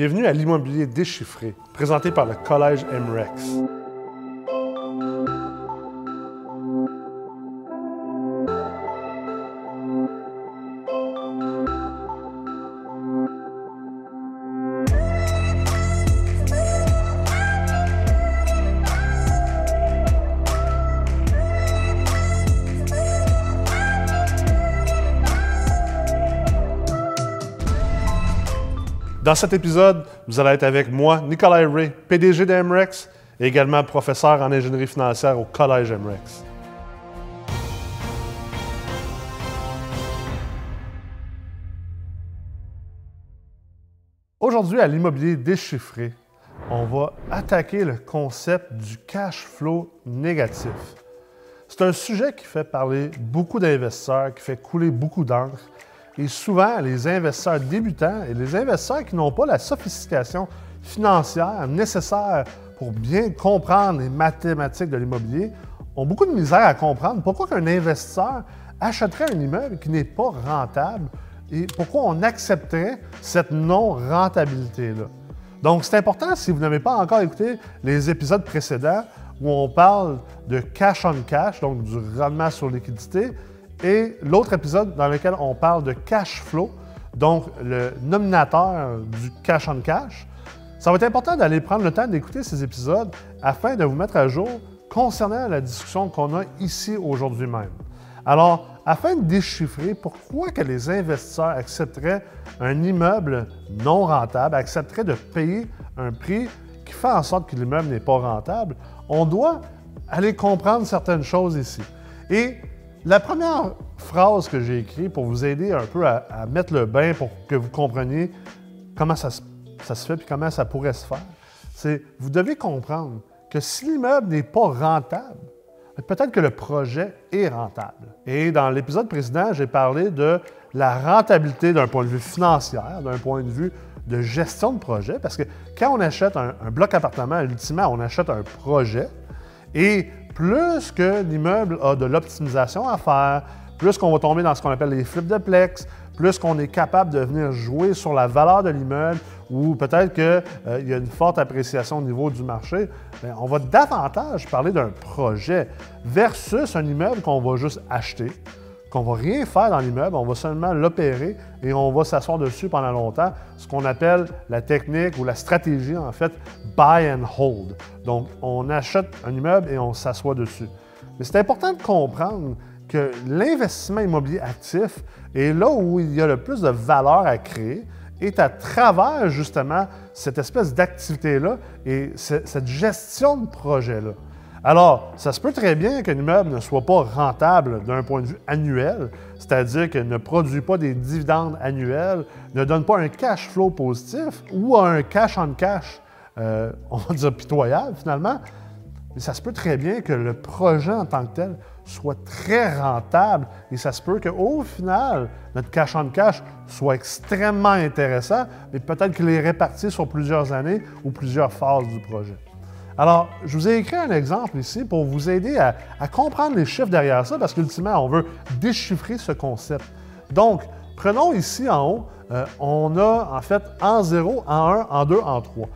Bienvenue à l'immobilier déchiffré, présenté par le Collège MREX. Dans cet épisode, vous allez être avec moi, Nicolas Ray, PDG de MREX et également professeur en ingénierie financière au Collège MREX. Aujourd'hui, à l'immobilier déchiffré, on va attaquer le concept du cash flow négatif. C'est un sujet qui fait parler beaucoup d'investisseurs, qui fait couler beaucoup d'encre et souvent, les investisseurs débutants et les investisseurs qui n'ont pas la sophistication financière nécessaire pour bien comprendre les mathématiques de l'immobilier ont beaucoup de misère à comprendre pourquoi un investisseur achèterait un immeuble qui n'est pas rentable et pourquoi on accepterait cette non-rentabilité-là. Donc, c'est important, si vous n'avez pas encore écouté les épisodes précédents où on parle de cash on cash, donc du rendement sur liquidité, et l'autre épisode dans lequel on parle de cash flow, donc le nominateur du cash on cash. Ça va être important d'aller prendre le temps d'écouter ces épisodes afin de vous mettre à jour concernant la discussion qu'on a ici aujourd'hui même. Alors, afin de déchiffrer pourquoi que les investisseurs accepteraient un immeuble non rentable, accepteraient de payer un prix qui fait en sorte que l'immeuble n'est pas rentable, on doit aller comprendre certaines choses ici. Et la première phrase que j'ai écrite pour vous aider un peu à, mettre le bain pour que vous compreniez comment ça se, fait et comment ça pourrait se faire, c'est vous devez comprendre que si l'immeuble n'est pas rentable, peut-être que le projet est rentable. Et dans l'épisode précédent, j'ai parlé de la rentabilité d'un point de vue financier, d'un point de vue de gestion de projet, parce que quand on achète un, un bloc appartement, ultimement, on achète un projet. Et plus que l'immeuble a de l'optimisation à faire, plus qu'on va tomber dans ce qu'on appelle les flips de plex, plus qu'on est capable de venir jouer sur la valeur de l'immeuble ou peut-être qu'il euh, y a une forte appréciation au niveau du marché, ben, on va davantage parler d'un projet versus un immeuble qu'on va juste acheter, qu'on va rien faire dans l'immeuble, on va seulement l'opérer et on va s'asseoir dessus pendant longtemps, ce qu'on appelle la technique ou la stratégie en fait buy and hold. Donc on achète un immeuble et on s'assoit dessus. Mais c'est important de comprendre que l'investissement immobilier actif est là où il y a le plus de valeur à créer est à travers justement cette espèce d'activité-là et cette gestion de projet-là. Alors, ça se peut très bien qu'un immeuble ne soit pas rentable d'un point de vue annuel, c'est-à-dire qu'il ne produit pas des dividendes annuels, ne donne pas un cash flow positif ou un cash on cash, euh, on va dire pitoyable finalement, mais ça se peut très bien que le projet en tant que tel soit très rentable et ça se peut qu'au final, notre cash on cash soit extrêmement intéressant, mais peut-être qu'il est réparti sur plusieurs années ou plusieurs phases du projet. Alors, je vous ai écrit un exemple ici pour vous aider à, comprendre les chiffres derrière ça, parce qu'ultimement, on veut déchiffrer ce concept. Donc, prenons ici en haut, euh, on a en fait en 0, en 1, en 2, en 3.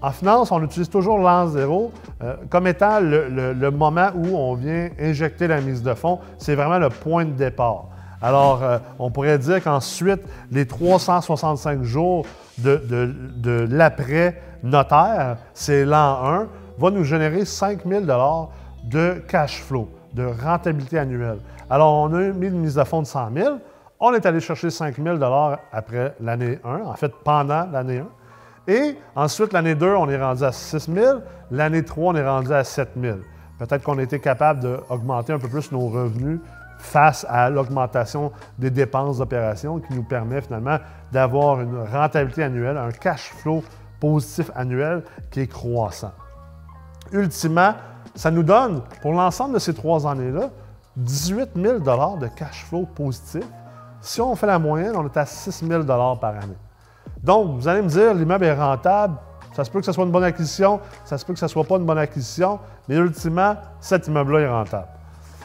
En finance, on utilise toujours l'an 0 euh, comme étant le, moment où on vient injecter la mise de fonds. C'est vraiment le point de départ. Alors, euh, on pourrait dire qu'ensuite, les 365 jours de, de l'après notaire, c'est l'an 1 va nous générer 5 000 de cash flow, de rentabilité annuelle. Alors, on a mis une mise de fonds de 100 000. On est allé chercher 5 000 après l'année 1, en fait, pendant l'année 1. Et ensuite, l'année 2, on est rendu à 6 000. L'année 3, on est rendu à 7 000. Peut-être qu'on a été capable d'augmenter un peu plus nos revenus face à l'augmentation des dépenses d'opération qui nous permet finalement d'avoir une rentabilité annuelle, un cash flow positif annuel qui est croissant ultimement, ça nous donne, pour l'ensemble de ces trois années-là, 18 000 de cash flow positif. Si on fait la moyenne, on est à 6 000 par année. Donc, vous allez me dire, l'immeuble est rentable, ça se peut que ce soit une bonne acquisition, ça se peut que ce ne soit pas une bonne acquisition, mais ultimement, cet immeuble-là est rentable.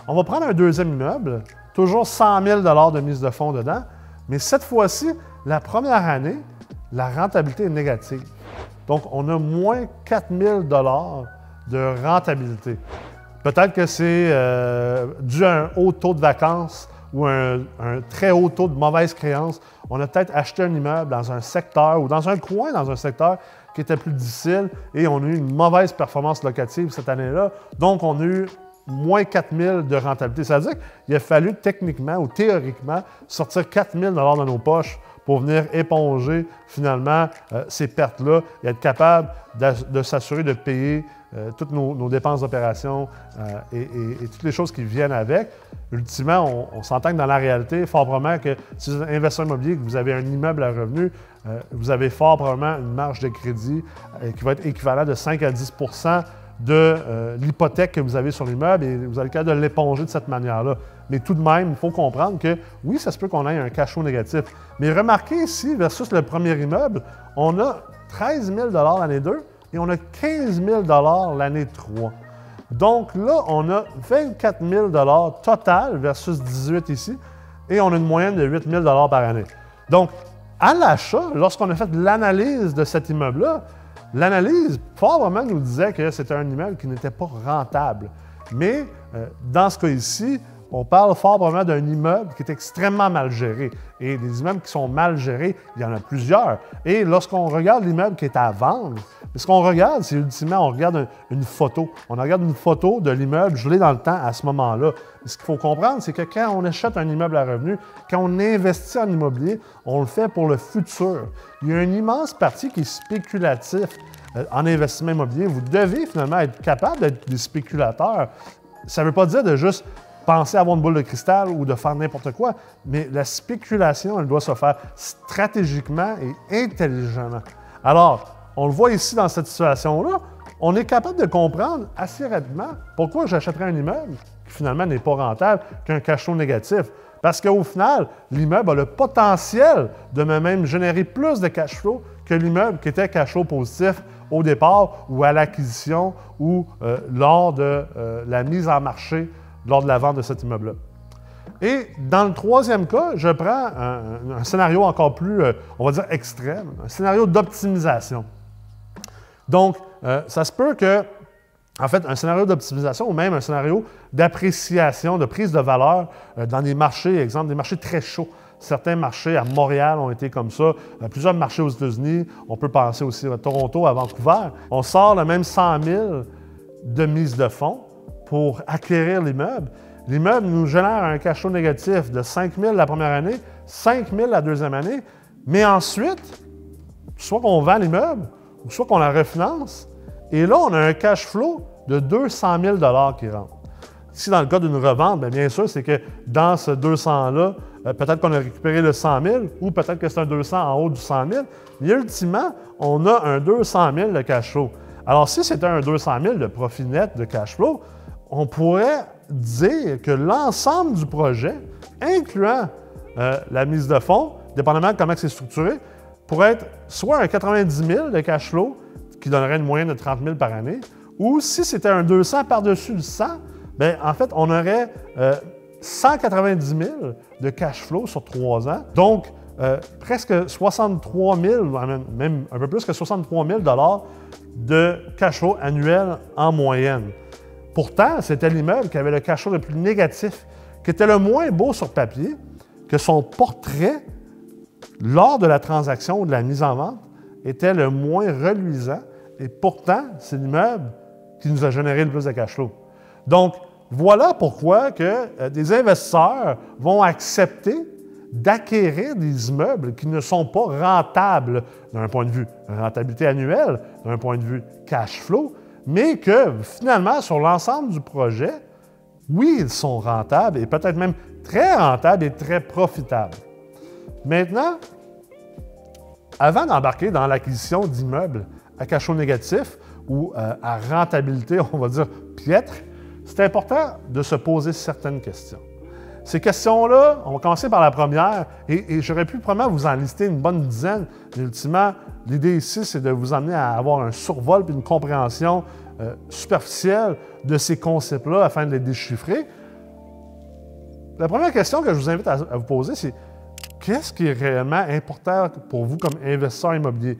On va prendre un deuxième immeuble, toujours 100 000 de mise de fonds dedans, mais cette fois-ci, la première année, la rentabilité est négative. Donc, on a moins 4 000 de rentabilité. Peut-être que c'est euh, dû à un haut taux de vacances ou un, un, très haut taux de mauvaise créance. On a peut-être acheté un immeuble dans un secteur ou dans un coin dans un secteur qui était plus difficile et on a eu une mauvaise performance locative cette année-là. Donc, on a eu moins 4 000 de rentabilité. Ça veut dire qu'il a fallu techniquement ou théoriquement sortir 4 000 de nos poches pour venir éponger finalement euh, ces pertes-là et être capable de, s'assurer de payer euh, toutes nos, dépenses d'opération euh, et, toutes les choses qui viennent avec. Ultimement, on, s'entend que dans la réalité, fort probablement que si vous êtes investisseur immobilier, que vous avez un immeuble à revenu, vous avez fort probablement une marge de crédit qui va être équivalente de 5 à 10 de euh, l'hypothèque que vous avez sur l'immeuble et vous avez le cas de l'éponger de cette manière-là. Mais tout de même, il faut comprendre que oui, ça se peut qu'on ait un cash flow négatif. Mais remarquez ici, versus le premier immeuble, on a 13 000 l'année 2 et on a 15 000 l'année 3. Donc là, on a 24 000 total versus 18 ici et on a une moyenne de 8 000 par année. Donc, à l'achat, lorsqu'on a fait l'analyse de cet immeuble-là, L'analyse, vraiment, nous disait que c'était un immeuble qui n'était pas rentable. Mais euh, dans ce cas ici, on parle fort d'un immeuble qui est extrêmement mal géré. Et des immeubles qui sont mal gérés, il y en a plusieurs. Et lorsqu'on regarde l'immeuble qui est à vendre, ce qu'on regarde, c'est ultimement, on regarde une photo. On regarde une photo de l'immeuble gelé dans le temps à ce moment-là. Ce qu'il faut comprendre, c'est que quand on achète un immeuble à revenu, quand on investit en immobilier, on le fait pour le futur. Il y a une immense partie qui est spéculatif euh, en investissement immobilier. Vous devez finalement être capable d'être des spéculateurs. Ça ne veut pas dire de juste penser à avoir une boule de cristal ou de faire n'importe quoi, mais la spéculation, elle doit se faire stratégiquement et intelligemment. Alors, on le voit ici dans cette situation-là, on est capable de comprendre assez rapidement pourquoi j'achèterais un immeuble qui finalement n'est pas rentable qu'un cash flow négatif. Parce qu'au final, l'immeuble a le potentiel de me même générer plus de cash flow que l'immeuble qui était cash flow positif au départ ou à l'acquisition ou euh, lors de euh, la mise en marché, lors de la vente de cet immeuble-là. Et dans le troisième cas, je prends un, scénario encore plus, euh, on va dire, extrême, un scénario d'optimisation. Donc, euh, ça se peut que, en fait, un scénario d'optimisation ou même un scénario d'appréciation, de prise de valeur euh, dans des marchés, exemple, des marchés très chauds. Certains marchés à Montréal ont été comme ça, euh, plusieurs marchés aux États-Unis, on peut penser aussi à Toronto, à Vancouver. On sort le même 100 000 de mise de fonds pour acquérir l'immeuble. L'immeuble nous génère un cachot négatif de 5 000 la première année, 5 000 la deuxième année, mais ensuite, soit qu'on vend l'immeuble ou soit qu'on la refinance. Et là, on a un cash flow de 200 000 qui rentre. Si dans le cas d'une revente, bien, bien sûr, c'est que dans ce 200-là, euh, peut-être qu'on a récupéré le 100 000 ou peut-être que c'est un 200 en haut du 100 000. Mais ultimement, on a un 200 000 de cash flow. Alors, si c'était un 200 000 de profit net de cash flow, on pourrait dire que l'ensemble du projet, incluant euh, la mise de fonds, dépendamment de comment c'est structuré, pourrait être soit un 90 000 de cash flow, qui donnerait une moyenne de 30 000 par année, ou si c'était un 200 par-dessus le 100, bien, en fait, on aurait 190 euh, 000 de cash flow sur trois ans. Donc, euh, presque 63 000, même un peu plus que 63 000 de cash flow annuel en moyenne. Pourtant, c'était l'immeuble qui avait le cash flow le plus négatif, qui était le moins beau sur papier, que son portrait lors de la transaction ou de la mise en vente, était le moins reluisant. Et pourtant, c'est l'immeuble qui nous a généré le plus de cash flow. Donc, voilà pourquoi euh, des investisseurs vont accepter d'acquérir des immeubles qui ne sont pas rentables d'un point de vue rentabilité annuelle, d'un point de vue cash flow, mais que finalement, sur l'ensemble du projet, oui, ils sont rentables et peut-être même très rentables et très profitables. Maintenant, avant d'embarquer dans l'acquisition d'immeubles à cachot négatif ou euh, à rentabilité, on va dire, piètre, c'est important de se poser certaines questions. Ces questions-là, on va commencer par la première, et, j'aurais pu probablement vous en lister une bonne dizaine, mais ultimement, l'idée ici, c'est de vous amener à avoir un survol et une compréhension euh, superficielle de ces concepts-là afin de les déchiffrer. La première question que je vous invite à vous poser, c'est qu'est-ce qui est réellement important pour vous comme investisseur immobilier?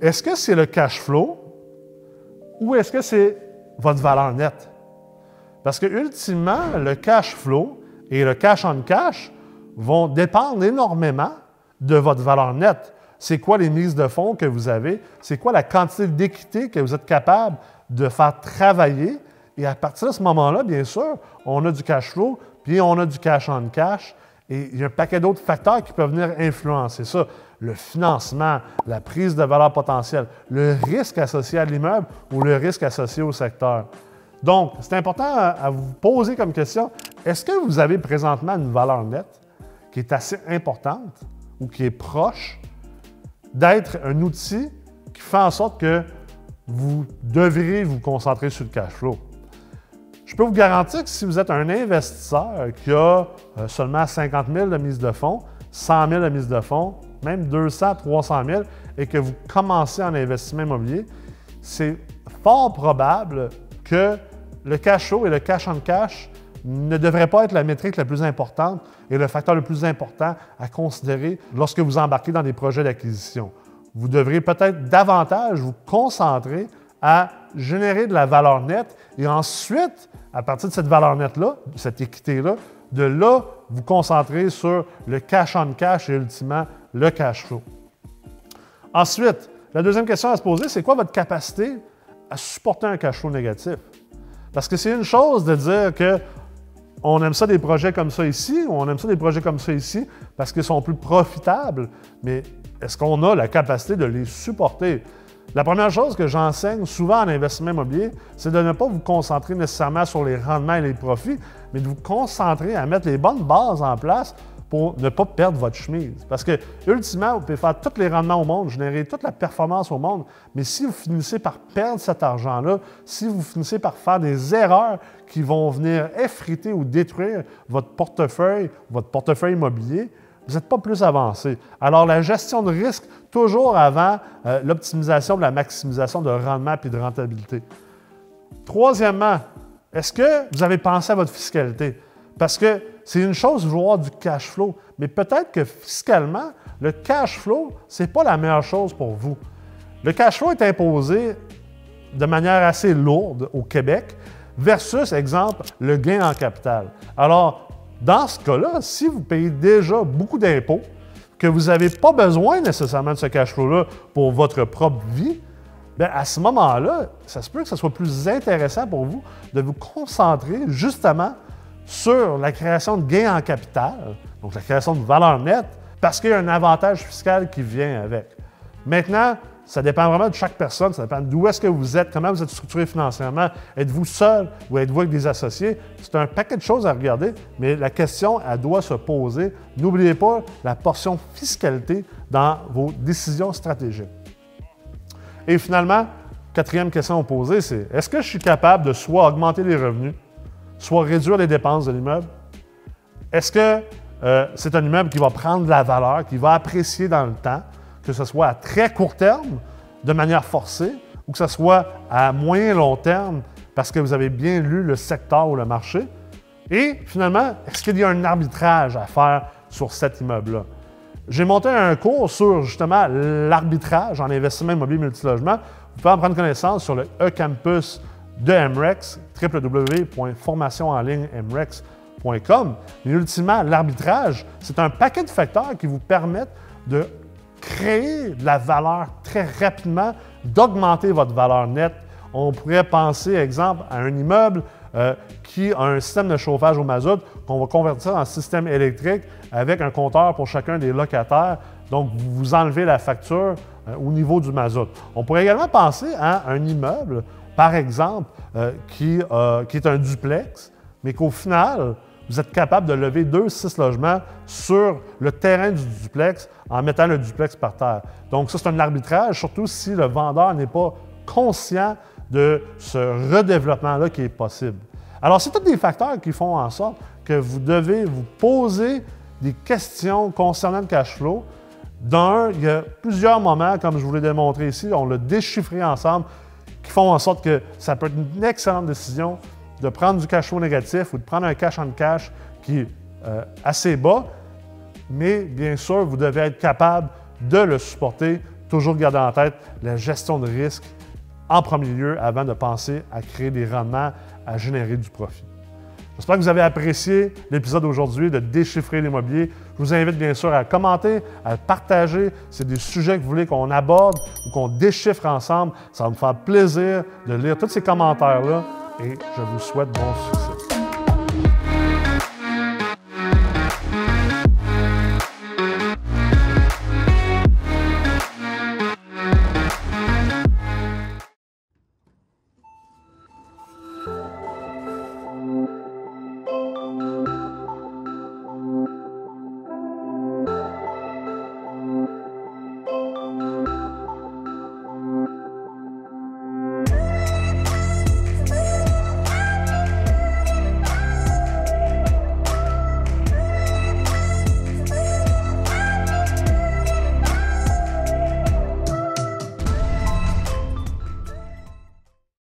Est-ce que c'est le cash flow ou est-ce que c'est votre valeur nette? Parce que ultimement, le cash flow et le cash on cash vont dépendre énormément de votre valeur nette. C'est quoi les mises de fonds que vous avez? C'est quoi la quantité d'équité que vous êtes capable de faire travailler? Et à partir de ce moment-là, bien sûr, on a du cash flow, puis on a du cash on cash. Et il y a un paquet d'autres facteurs qui peuvent venir influencer ça. Le financement, la prise de valeur potentielle, le risque associé à l'immeuble ou le risque associé au secteur. Donc, c'est important à, vous poser comme question, est-ce que vous avez présentement une valeur nette qui est assez importante ou qui est proche d'être un outil qui fait en sorte que vous devriez vous concentrer sur le cash flow? Je peux vous garantir que si vous êtes un investisseur qui a euh, seulement 50 000 de mise de fonds, 100 000 de mise de fonds, même 200, 300 000, et que vous commencez en investissement immobilier, c'est fort probable que le cash flow et le cash on cash ne devraient pas être la métrique la plus importante et le facteur le plus important à considérer lorsque vous embarquez dans des projets d'acquisition. Vous devrez peut-être davantage vous concentrer à générer de la valeur nette et ensuite, à partir de cette valeur nette-là, cette équité-là, de là, vous concentrer sur le cash on cash et ultimement le cash flow. Ensuite, la deuxième question à se poser, c'est quoi votre capacité à supporter un cash flow négatif? Parce que c'est une chose de dire que on aime ça des projets comme ça ici, ou on aime ça des projets comme ça ici parce qu'ils sont plus profitables, mais est-ce qu'on a la capacité de les supporter? La première chose que j'enseigne souvent en investissement immobilier, c'est de ne pas vous concentrer nécessairement sur les rendements et les profits, mais de vous concentrer à mettre les bonnes bases en place pour ne pas perdre votre chemise. Parce que, ultimement, vous pouvez faire tous les rendements au monde, générer toute la performance au monde, mais si vous finissez par perdre cet argent-là, si vous finissez par faire des erreurs qui vont venir effriter ou détruire votre portefeuille, votre portefeuille immobilier, vous n'êtes pas plus avancé. Alors, la gestion de risque, toujours avant euh, l'optimisation, la maximisation de rendement et de rentabilité. Troisièmement, est-ce que vous avez pensé à votre fiscalité? Parce que c'est une chose de voir du cash flow, mais peut-être que fiscalement, le cash flow, ce n'est pas la meilleure chose pour vous. Le cash flow est imposé de manière assez lourde au Québec versus, exemple, le gain en capital. Alors, dans ce cas-là, si vous payez déjà beaucoup d'impôts, que vous n'avez pas besoin nécessairement de ce cash flow-là pour votre propre vie, bien, à ce moment-là, ça se peut que ce soit plus intéressant pour vous de vous concentrer justement sur la création de gains en capital, donc la création de valeur nette, parce qu'il y a un avantage fiscal qui vient avec. Maintenant, ça dépend vraiment de chaque personne, ça dépend d'où est-ce que vous êtes, comment vous êtes structuré financièrement. Êtes-vous seul ou êtes-vous avec des associés? C'est un paquet de choses à regarder, mais la question, elle doit se poser. N'oubliez pas la portion fiscalité dans vos décisions stratégiques. Et finalement, quatrième question à poser, c'est est-ce que je suis capable de soit augmenter les revenus soit réduire les dépenses de l'immeuble? Est-ce que euh, c'est un immeuble qui va prendre de la valeur, qui va apprécier dans le temps, que ce soit à très court terme, de manière forcée, ou que ce soit à moyen long terme, parce que vous avez bien lu le secteur ou le marché? Et finalement, est-ce qu'il y a un arbitrage à faire sur cet immeuble-là? J'ai monté un cours sur justement l'arbitrage en investissement immobilier multilogement. Vous pouvez en prendre connaissance sur le e-campus de MREX, www.formationenlignemrex.com. Mais ultimement, l'arbitrage, c'est un paquet de facteurs qui vous permettent de créer de la valeur très rapidement, d'augmenter votre valeur nette. On pourrait penser, exemple, à un immeuble euh, qui a un système de chauffage au mazout qu'on va convertir en système électrique avec un compteur pour chacun des locataires. Donc, vous enlevez la facture euh, au niveau du mazout. On pourrait également penser à un immeuble par exemple, euh, euh, qui, est un duplex, mais qu'au final, vous êtes capable de lever deux, six logements sur le terrain du duplex en mettant le duplex par terre. Donc, ça, c'est un arbitrage, surtout si le vendeur n'est pas conscient de ce redéveloppement-là qui est possible. Alors, c'est tous des facteurs qui font en sorte que vous devez vous poser des questions concernant le cash flow. D'un, il y a plusieurs moments, comme je vous l'ai démontré ici, on l'a déchiffré ensemble qui font en sorte que ça peut être une excellente décision de prendre du cash flow négatif ou de prendre un cash en cash qui est euh, assez bas mais bien sûr, vous devez être capable de le supporter. Toujours garder en tête la gestion de risque en premier lieu avant de penser à créer des rendements, à générer du profit. J'espère que vous avez apprécié l'épisode d'aujourd'hui de Déchiffrer l'immobilier. Je vous invite bien sûr à commenter, à partager. C'est des sujets que vous voulez qu'on aborde ou qu'on déchiffre ensemble. Ça va me faire plaisir de lire tous ces commentaires-là et je vous souhaite bon succès.